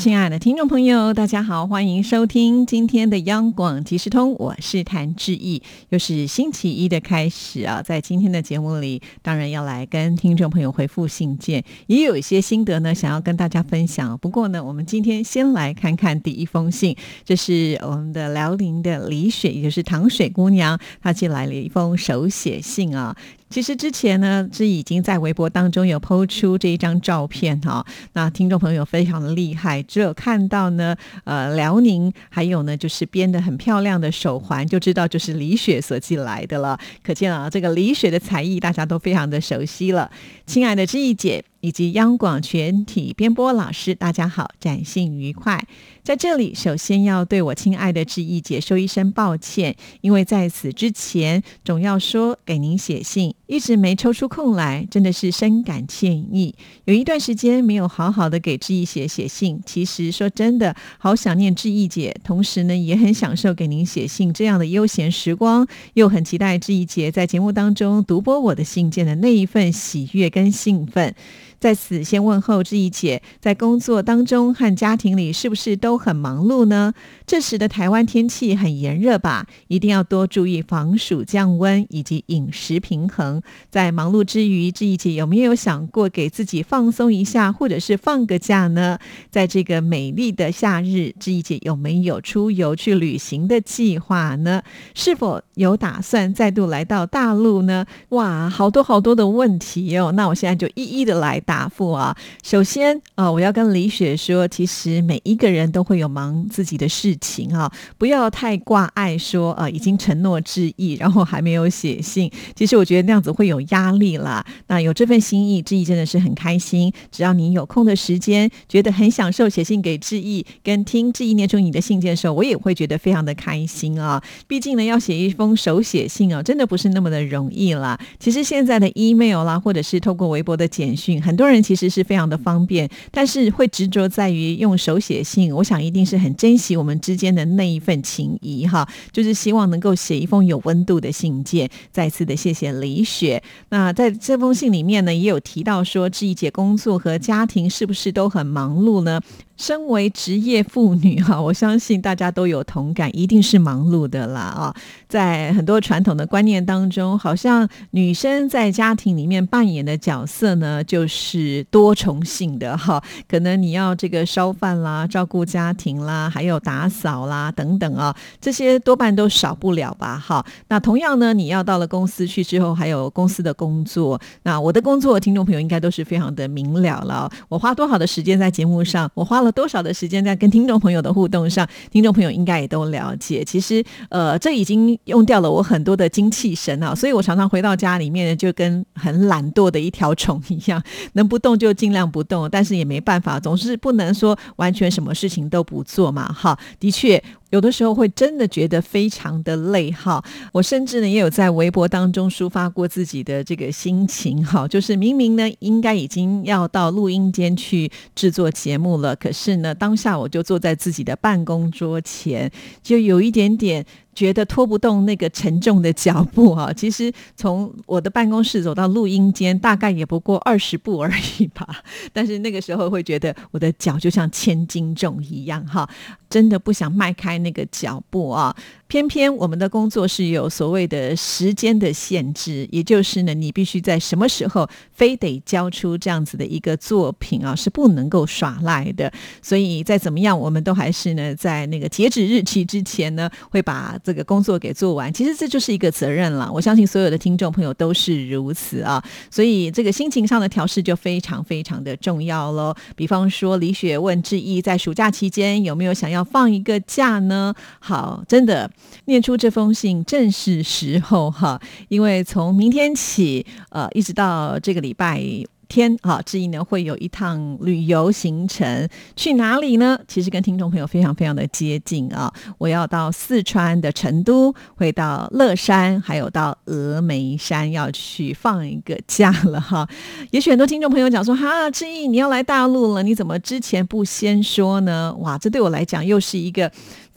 亲爱的听众朋友，大家好，欢迎收听今天的央广即时通，我是谭志毅，又是星期一的开始啊，在今天的节目里，当然要来跟听众朋友回复信件，也有一些心得呢，想要跟大家分享。不过呢，我们今天先来看看第一封信，这是我们的辽宁的李雪，也就是糖水姑娘，她寄来了一封手写信啊。其实之前呢，是已经在微博当中有抛出这一张照片哈。那听众朋友非常的厉害，只有看到呢，呃，辽宁还有呢，就是编的很漂亮的手环，就知道就是李雪所寄来的了。可见啊，这个李雪的才艺大家都非常的熟悉了。亲爱的志毅姐。以及央广全体编播老师，大家好，展信愉快。在这里，首先要对我亲爱的志毅姐说一声抱歉，因为在此之前总要说给您写信，一直没抽出空来，真的是深感歉意。有一段时间没有好好的给志毅写写信，其实说真的，好想念志毅姐，同时呢，也很享受给您写信这样的悠闲时光，又很期待志毅姐在节目当中读播我的信件的那一份喜悦跟兴奋。在此先问候志毅姐，在工作当中和家庭里是不是都很忙碌呢？这时的台湾天气很炎热吧？一定要多注意防暑降温以及饮食平衡。在忙碌之余，志毅姐有没有想过给自己放松一下，或者是放个假呢？在这个美丽的夏日，志毅姐有没有出游去旅行的计划呢？是否有打算再度来到大陆呢？哇，好多好多的问题哦！那我现在就一一的来。答复啊，首先啊，我要跟李雪说，其实每一个人都会有忙自己的事情啊，不要太挂碍说啊，已经承诺致意，然后还没有写信。其实我觉得那样子会有压力啦。那有这份心意，致意真的是很开心。只要你有空的时间，觉得很享受写信给致意，跟听致意念出你的信件的时候，我也会觉得非常的开心啊。毕竟呢，要写一封手写信啊，真的不是那么的容易啦。其实现在的 email 啦，或者是透过微博的简讯，很。多人其实是非常的方便，但是会执着在于用手写信。我想一定是很珍惜我们之间的那一份情谊哈，就是希望能够写一封有温度的信件。再次的谢谢李雪。那在这封信里面呢，也有提到说，志毅姐工作和家庭是不是都很忙碌呢？身为职业妇女哈，我相信大家都有同感，一定是忙碌的啦啊！在很多传统的观念当中，好像女生在家庭里面扮演的角色呢，就是多重性的哈。可能你要这个烧饭啦、照顾家庭啦，还有打扫啦等等啊，这些多半都少不了吧哈。那同样呢，你要到了公司去之后，还有公司的工作。那我的工作，听众朋友应该都是非常的明了了。我花多少的时间在节目上，我花了。多少的时间在跟听众朋友的互动上，听众朋友应该也都了解。其实，呃，这已经用掉了我很多的精气神啊，所以我常常回到家里面就跟很懒惰的一条虫一样，能不动就尽量不动，但是也没办法，总是不能说完全什么事情都不做嘛。哈，的确。有的时候会真的觉得非常的累哈，我甚至呢也有在微博当中抒发过自己的这个心情哈，就是明明呢应该已经要到录音间去制作节目了，可是呢当下我就坐在自己的办公桌前，就有一点点。觉得拖不动那个沉重的脚步啊！其实从我的办公室走到录音间，大概也不过二十步而已吧。但是那个时候会觉得我的脚就像千斤重一样哈，真的不想迈开那个脚步啊。偏偏我们的工作是有所谓的时间的限制，也就是呢，你必须在什么时候非得交出这样子的一个作品啊，是不能够耍赖的。所以再怎么样，我们都还是呢，在那个截止日期之前呢，会把这个工作给做完。其实这就是一个责任了。我相信所有的听众朋友都是如此啊。所以这个心情上的调试就非常非常的重要喽。比方说，李雪问志毅在暑假期间有没有想要放一个假呢？好，真的。念出这封信正是时候哈，因为从明天起，呃，一直到这个礼拜。天啊，志毅呢会有一趟旅游行程，去哪里呢？其实跟听众朋友非常非常的接近啊，我要到四川的成都，会到乐山，还有到峨眉山，要去放一个假了哈。也许很多听众朋友讲说，哈，志毅你要来大陆了，你怎么之前不先说呢？哇，这对我来讲又是一个。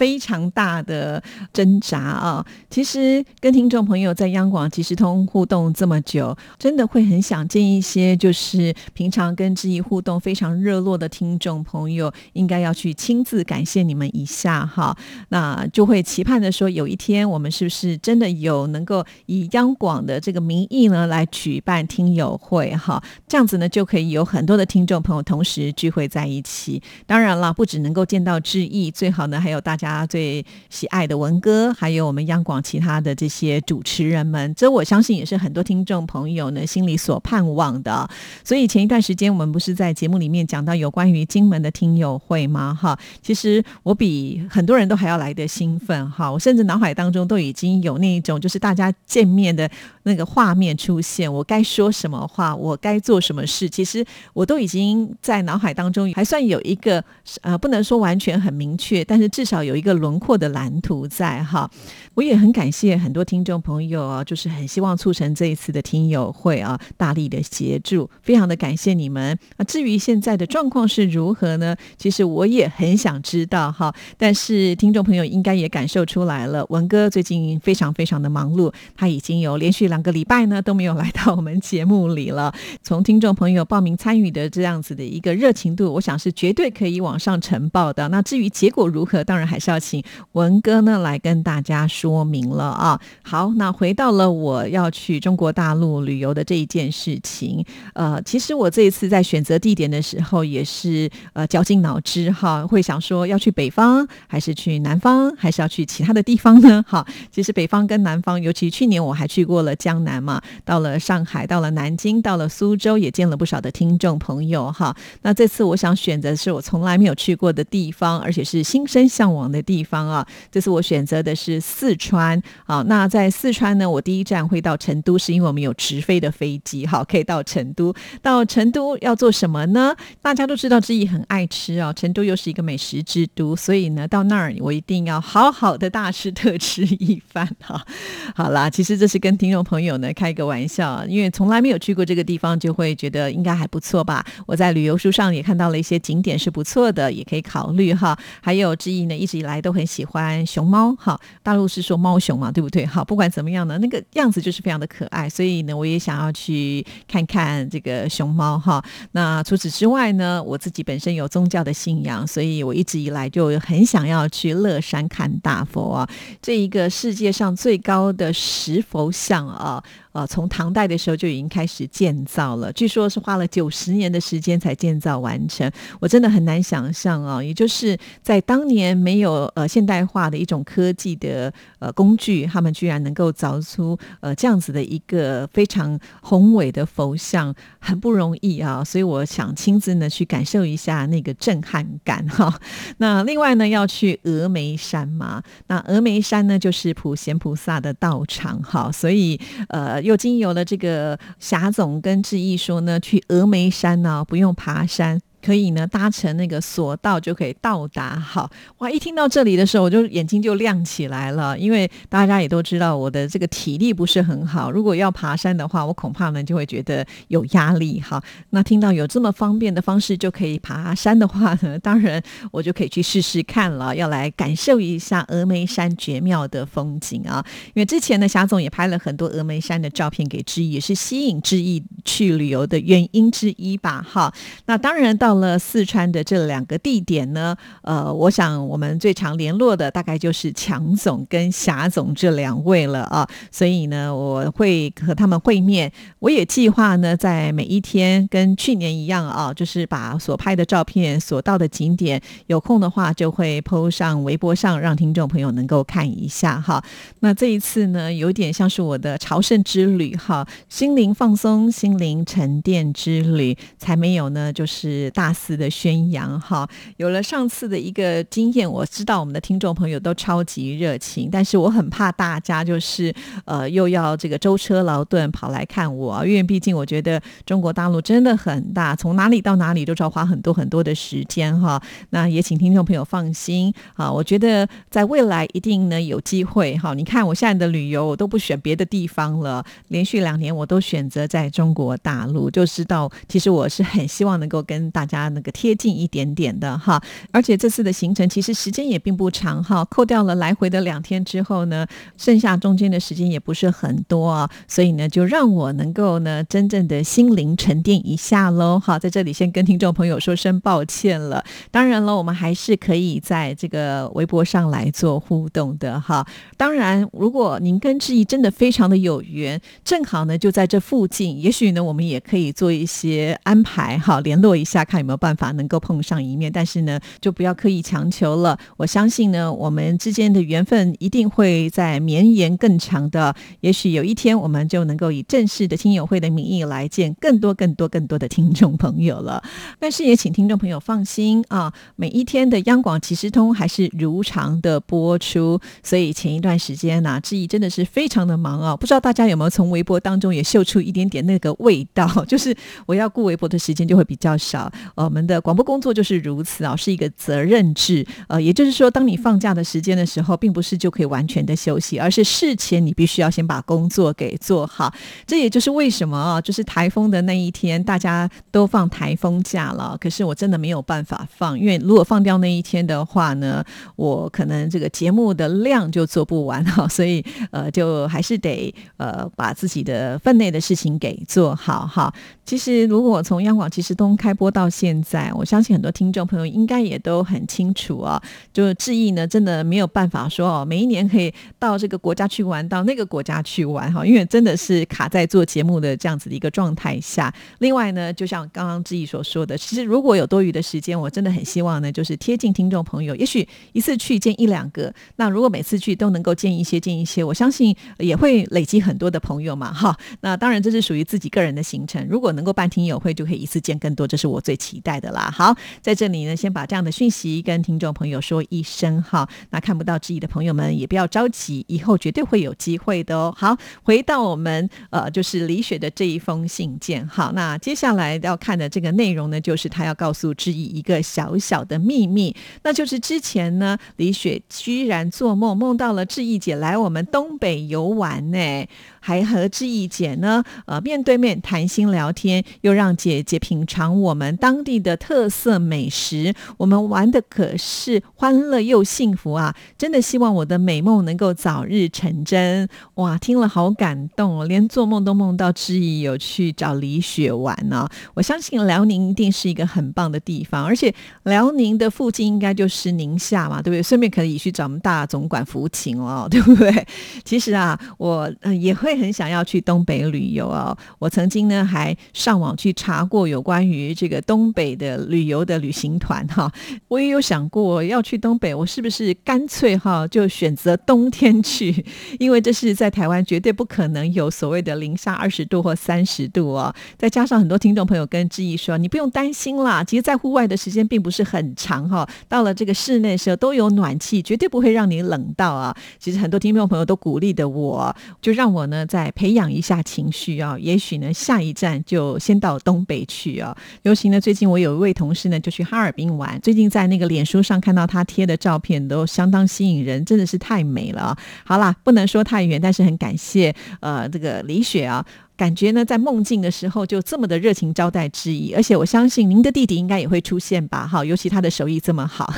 非常大的挣扎啊！其实跟听众朋友在央广即时通互动这么久，真的会很想见一些就是平常跟志毅互动非常热络的听众朋友，应该要去亲自感谢你们一下哈。那就会期盼的说，有一天我们是不是真的有能够以央广的这个名义呢来举办听友会哈？这样子呢就可以有很多的听众朋友同时聚会在一起。当然了，不只能够见到志毅，最好呢还有大家。家最喜爱的文哥，还有我们央广其他的这些主持人们，这我相信也是很多听众朋友呢心里所盼望的。所以前一段时间我们不是在节目里面讲到有关于金门的听友会吗？哈，其实我比很多人都还要来的兴奋哈，我甚至脑海当中都已经有那一种就是大家见面的那个画面出现，我该说什么话，我该做什么事，其实我都已经在脑海当中还算有一个呃，不能说完全很明确，但是至少有。一个轮廓的蓝图在哈，我也很感谢很多听众朋友啊，就是很希望促成这一次的听友会啊，大力的协助，非常的感谢你们啊。至于现在的状况是如何呢？其实我也很想知道哈，但是听众朋友应该也感受出来了，文哥最近非常非常的忙碌，他已经有连续两个礼拜呢都没有来到我们节目里了。从听众朋友报名参与的这样子的一个热情度，我想是绝对可以往上呈报的。那至于结果如何，当然还是。要请文哥呢来跟大家说明了啊。好，那回到了我要去中国大陆旅游的这一件事情。呃，其实我这一次在选择地点的时候，也是呃绞尽脑汁哈，会想说要去北方，还是去南方，还是要去其他的地方呢？哈，其实北方跟南方，尤其去年我还去过了江南嘛，到了上海，到了南京，到了苏州，也见了不少的听众朋友哈。那这次我想选择是我从来没有去过的地方，而且是心生向往的。地方啊，这次我选择的是四川啊。那在四川呢，我第一站会到成都，是因为我们有直飞的飞机，好，可以到成都。到成都要做什么呢？大家都知道，知毅很爱吃啊，成都又是一个美食之都，所以呢，到那儿我一定要好好的大吃特吃一番哈。好啦，其实这是跟听众朋友呢开个玩笑，因为从来没有去过这个地方，就会觉得应该还不错吧。我在旅游书上也看到了一些景点是不错的，也可以考虑哈。还有志毅呢，一直以来。都很喜欢熊猫，哈，大陆是说猫熊嘛，对不对？好，不管怎么样呢，那个样子就是非常的可爱，所以呢，我也想要去看看这个熊猫，哈。那除此之外呢，我自己本身有宗教的信仰，所以我一直以来就很想要去乐山看大佛啊，这一个世界上最高的石佛像啊。啊呃，从唐代的时候就已经开始建造了，据说是花了九十年的时间才建造完成。我真的很难想象啊，也就是在当年没有呃现代化的一种科技的呃工具，他们居然能够凿出呃这样子的一个非常宏伟的佛像，很不容易啊。所以我想亲自呢去感受一下那个震撼感哈。那另外呢要去峨眉山嘛，那峨眉山呢就是普贤菩萨的道场哈，所以呃。又经由了这个霞总跟志毅说呢，去峨眉山呢不用爬山。可以呢，搭乘那个索道就可以到达。好哇，一听到这里的时候，我就眼睛就亮起来了。因为大家也都知道，我的这个体力不是很好。如果要爬山的话，我恐怕呢就会觉得有压力。哈，那听到有这么方便的方式就可以爬山的话呢，当然我就可以去试试看了。要来感受一下峨眉山绝妙的风景啊！因为之前呢，霞总也拍了很多峨眉山的照片给志毅，也是吸引志毅去旅游的原因之一吧。哈，那当然到。到了四川的这两个地点呢，呃，我想我们最常联络的大概就是强总跟霞总这两位了啊，所以呢，我会和他们会面。我也计划呢，在每一天跟去年一样啊，就是把所拍的照片、所到的景点，有空的话就会 PO 上微博上，让听众朋友能够看一下哈。那这一次呢，有点像是我的朝圣之旅哈，心灵放松、心灵沉淀之旅，才没有呢，就是。大肆的宣扬哈。有了上次的一个经验，我知道我们的听众朋友都超级热情，但是我很怕大家就是呃又要这个舟车劳顿跑来看我，因为毕竟我觉得中国大陆真的很大，从哪里到哪里都要花很多很多的时间哈。那也请听众朋友放心啊，我觉得在未来一定呢有机会哈。你看我现在的旅游，我都不选别的地方了，连续两年我都选择在中国大陆，就知道其实我是很希望能够跟大那个贴近一点点的哈。而且这次的行程其实时间也并不长哈，扣掉了来回的两天之后呢，剩下中间的时间也不是很多啊，所以呢，就让我能够呢真正的心灵沉淀一下喽。好，在这里先跟听众朋友说声抱歉了。当然了，我们还是可以在这个微博上来做互动的哈。当然，如果您跟志毅真的非常的有缘，正好呢就在这附近，也许呢我们也可以做一些安排哈，联络一下看有没有办法能够碰上一面。但是呢，就不要刻意强求了。我相信呢，我们之间的缘分一定会在绵延更长的。也许有一天，我们就能够以正式的听友会的名义来见更多、更多、更多的听众朋友了。但是也请听众朋友放心啊，每一天的央广即时通还是如常的播出。所以前一段时间呢，志毅真的是非常的忙啊。不知道大家有没有从微博当中也嗅出一点点那个味道，就是我要顾微博的时间就会比较少。我们的广播工作就是如此啊，是一个责任制。呃，也就是说，当你放假的时间的时候，并不是就可以完全的休息，而是事前你必须要先把工作给做好。这也就是为什么啊，就是台风的那一天，大家都放台风假了。可是我真的没有办法放，因为如果放掉那一天的话呢，我可能这个节目的量就做不完哈。所以呃，就还是得呃把自己的分内的事情给做好哈。其实如果从央广其实东开播到现在，我相信很多听众朋友应该也都很清楚啊。就志毅呢，真的没有办法说哦，每一年可以到这个国家去玩，到那个国家去玩哈，因为真的是卡在做节目的这样子的一个状态下。另外呢，就像刚刚志毅所说的，其实如果有多余的时间，我真的很希望呢，就是贴近听众朋友，也许一次去见一两个，那如果每次去都能够见一些见一些，我相信也会累积很多的朋友嘛哈。那当然这是属于自己个人的行程，如果呢能够办听友会，就可以一次见更多，这是我最期待的啦。好，在这里呢，先把这样的讯息跟听众朋友说一声哈。那看不到志毅的朋友们也不要着急，以后绝对会有机会的哦。好，回到我们呃，就是李雪的这一封信件。好，那接下来要看的这个内容呢，就是他要告诉志毅一个小小的秘密，那就是之前呢，李雪居然做梦梦到了志毅姐来我们东北游玩呢。还和志毅姐呢，呃，面对面谈心聊天，又让姐姐品尝我们当地的特色美食。我们玩的可是欢乐又幸福啊！真的希望我的美梦能够早日成真。哇，听了好感动哦，连做梦都梦到志毅有去找李雪玩呢。我相信辽宁一定是一个很棒的地方，而且辽宁的附近应该就是宁夏嘛，对不对？顺便可以去找我们大总管服勤哦，对不对？其实啊，我也。会很想要去东北旅游哦。我曾经呢还上网去查过有关于这个东北的旅游的旅行团哈，我也有想过要去东北，我是不是干脆哈就选择冬天去？因为这是在台湾绝对不可能有所谓的零下二十度或三十度哦。再加上很多听众朋友跟志毅说，你不用担心啦，其实在户外的时间并不是很长哈，到了这个室内时候都有暖气，绝对不会让你冷到啊。其实很多听众朋友都鼓励的我，就让我呢。再培养一下情绪啊，也许呢，下一站就就先到东北去啊。尤其呢，最近我有一位同事呢，就去哈尔滨玩。最近在那个脸书上看到他贴的照片，都相当吸引人，真的是太美了。好啦，不能说太远，但是很感谢呃，这个李雪啊。感觉呢，在梦境的时候就这么的热情招待之意，而且我相信您的弟弟应该也会出现吧？哈，尤其他的手艺这么好。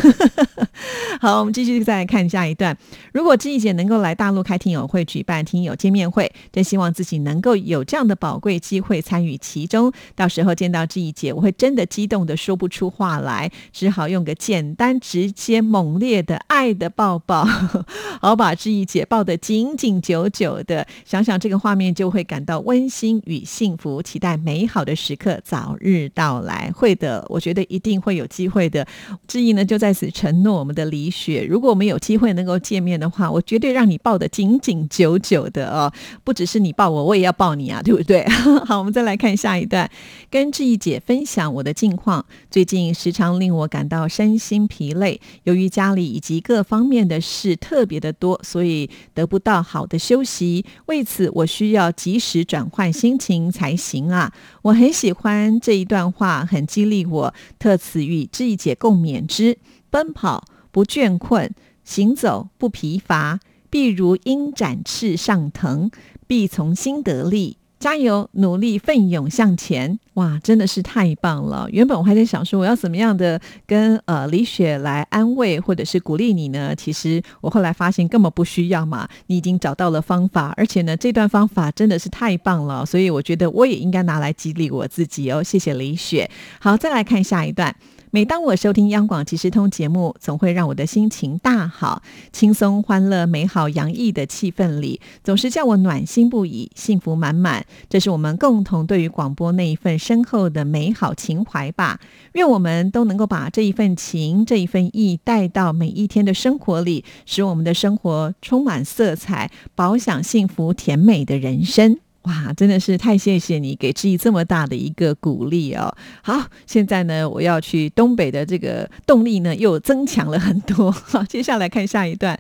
好，我们继续再来看下一段。如果志毅姐能够来大陆开听友会，举办听友见面会，真希望自己能够有这样的宝贵机会参与其中。到时候见到志毅姐，我会真的激动的说不出话来，只好用个简单、直接、猛烈的爱的抱抱，好把志毅姐抱得紧紧久久的。想想这个画面，就会感到温。心与幸福，期待美好的时刻早日到来。会的，我觉得一定会有机会的。志毅呢，就在此承诺我们的李雪。如果我们有机会能够见面的话，我绝对让你抱得紧紧久久的哦。不只是你抱我，我也要抱你啊，对不对？好，我们再来看下一段，跟志毅姐分享我的近况。最近时常令我感到身心疲累，由于家里以及各方面的事特别的多，所以得不到好的休息。为此，我需要及时转换换心情才行啊。我很喜欢这一段话，很激励我，特此与志一姐共勉之：奔跑不倦困，行走不疲乏，必如鹰展翅上腾，必从心得力。加油，努力奋勇向前！哇，真的是太棒了！原本我还在想说，我要怎么样的跟呃李雪来安慰或者是鼓励你呢？其实我后来发现根本不需要嘛，你已经找到了方法，而且呢，这段方法真的是太棒了，所以我觉得我也应该拿来激励我自己哦。谢谢李雪。好，再来看下一段。每当我收听央广即时通节目，总会让我的心情大好，轻松、欢乐、美好、洋溢的气氛里，总是叫我暖心不已，幸福满满。这是我们共同对于广播那一份深厚的美好情怀吧。愿我们都能够把这一份情、这一份意带到每一天的生活里，使我们的生活充满色彩，饱享幸福甜美的人生。哇，真的是太谢谢你给志毅这么大的一个鼓励哦！好，现在呢，我要去东北的这个动力呢又增强了很多。好，接下来看下一段。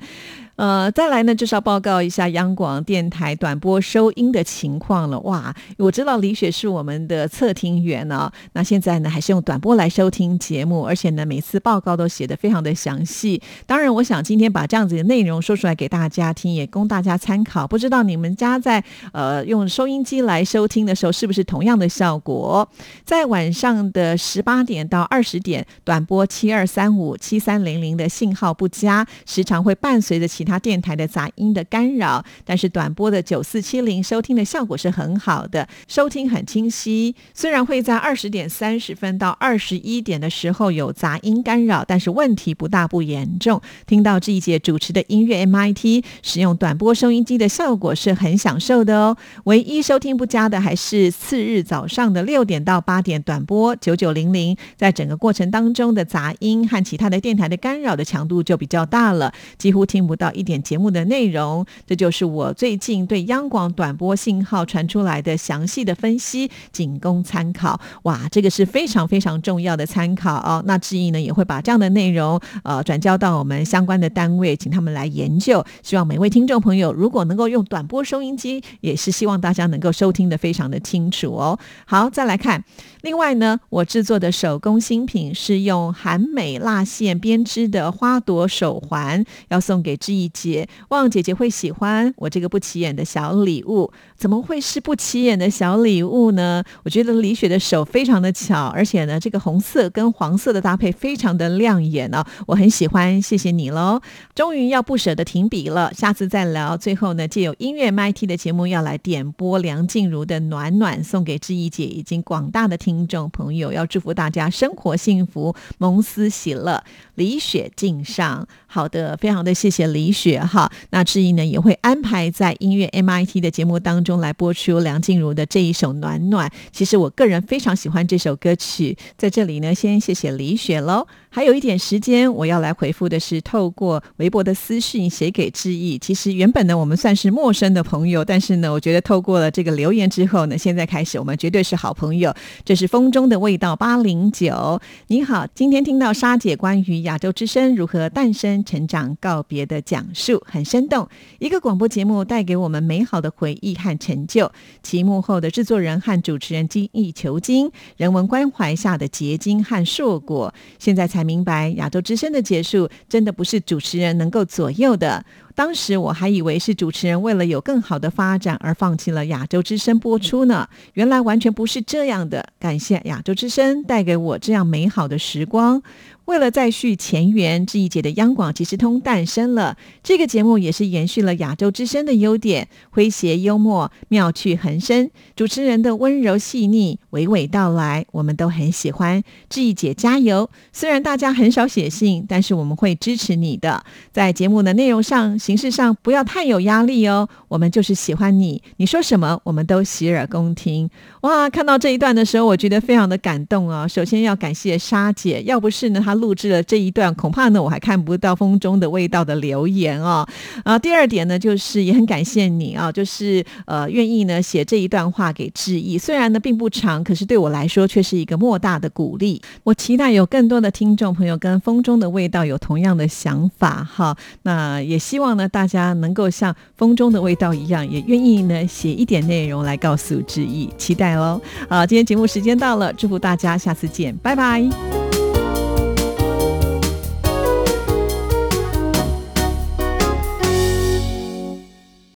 呃，再来呢，就是要报告一下央广电台短波收音的情况了。哇，我知道李雪是我们的测听员呢，那现在呢还是用短波来收听节目，而且呢每次报告都写得非常的详细。当然，我想今天把这样子的内容说出来给大家听，也供大家参考。不知道你们家在呃用收音机来收听的时候，是不是同样的效果？在晚上的十八点到二十点，短波七二三五七三零零的信号不佳，时常会伴随着其他电台的杂音的干扰，但是短波的九四七零收听的效果是很好的，收听很清晰。虽然会在二十点三十分到二十一点的时候有杂音干扰，但是问题不大不严重。听到这一节主持的音乐 MIT，使用短波收音机的效果是很享受的哦。唯一收听不佳的还是次日早上的六点到八点短波九九零零，在整个过程当中的杂音和其他的电台的干扰的强度就比较大了，几乎听不到。一点节目的内容，这就是我最近对央广短波信号传出来的详细的分析，仅供参考。哇，这个是非常非常重要的参考哦。那志毅呢也会把这样的内容呃转交到我们相关的单位，请他们来研究。希望每位听众朋友如果能够用短波收音机，也是希望大家能够收听的非常的清楚哦。好，再来看。另外呢，我制作的手工新品是用韩美蜡线编织的花朵手环，要送给志毅姐，望姐姐会喜欢我这个不起眼的小礼物。怎么会是不起眼的小礼物呢？我觉得李雪的手非常的巧，而且呢，这个红色跟黄色的搭配非常的亮眼呢，我很喜欢，谢谢你喽。终于要不舍得停笔了，下次再聊。最后呢，借有音乐 MT 的节目要来点播梁静茹的暖暖，送给志毅姐以及广大的听。听众朋友，要祝福大家生活幸福，蒙思喜乐，李雪敬上。好的，非常的谢谢李雪哈。那志毅呢也会安排在音乐 MIT 的节目当中来播出梁静茹的这一首《暖暖》。其实我个人非常喜欢这首歌曲，在这里呢先谢谢李雪喽。还有一点时间，我要来回复的是透过微博的私讯写给志毅。其实原本呢我们算是陌生的朋友，但是呢我觉得透过了这个留言之后呢，现在开始我们绝对是好朋友。这是。风中的味道八零九，你好，今天听到沙姐关于亚洲之声如何诞生、成长、告别的讲述，很生动。一个广播节目带给我们美好的回忆和成就，其幕后的制作人和主持人精益求精，人文关怀下的结晶和硕果。现在才明白，亚洲之声的结束，真的不是主持人能够左右的。当时我还以为是主持人为了有更好的发展而放弃了亚洲之声播出呢，原来完全不是这样的。感谢亚洲之声带给我这样美好的时光。为了再续前缘，这一节的央广即时通诞生了。这个节目也是延续了亚洲之声的优点，诙谐幽默，妙趣横生。主持人的温柔细腻，娓娓道来，我们都很喜欢。志毅姐加油！虽然大家很少写信，但是我们会支持你的。在节目的内容上、形式上，不要太有压力哦。我们就是喜欢你，你说什么，我们都洗耳恭听。哇，看到这一段的时候，我觉得非常的感动啊。首先要感谢沙姐，要不是呢，她。录制了这一段，恐怕呢我还看不到风中的味道的留言哦。啊，第二点呢，就是也很感谢你啊，就是呃愿意呢写这一段话给志毅，虽然呢并不长，可是对我来说却是一个莫大的鼓励。我期待有更多的听众朋友跟风中的味道有同样的想法哈，那也希望呢大家能够像风中的味道一样，也愿意呢写一点内容来告诉志毅，期待喽。好，今天节目时间到了，祝福大家，下次见，拜拜。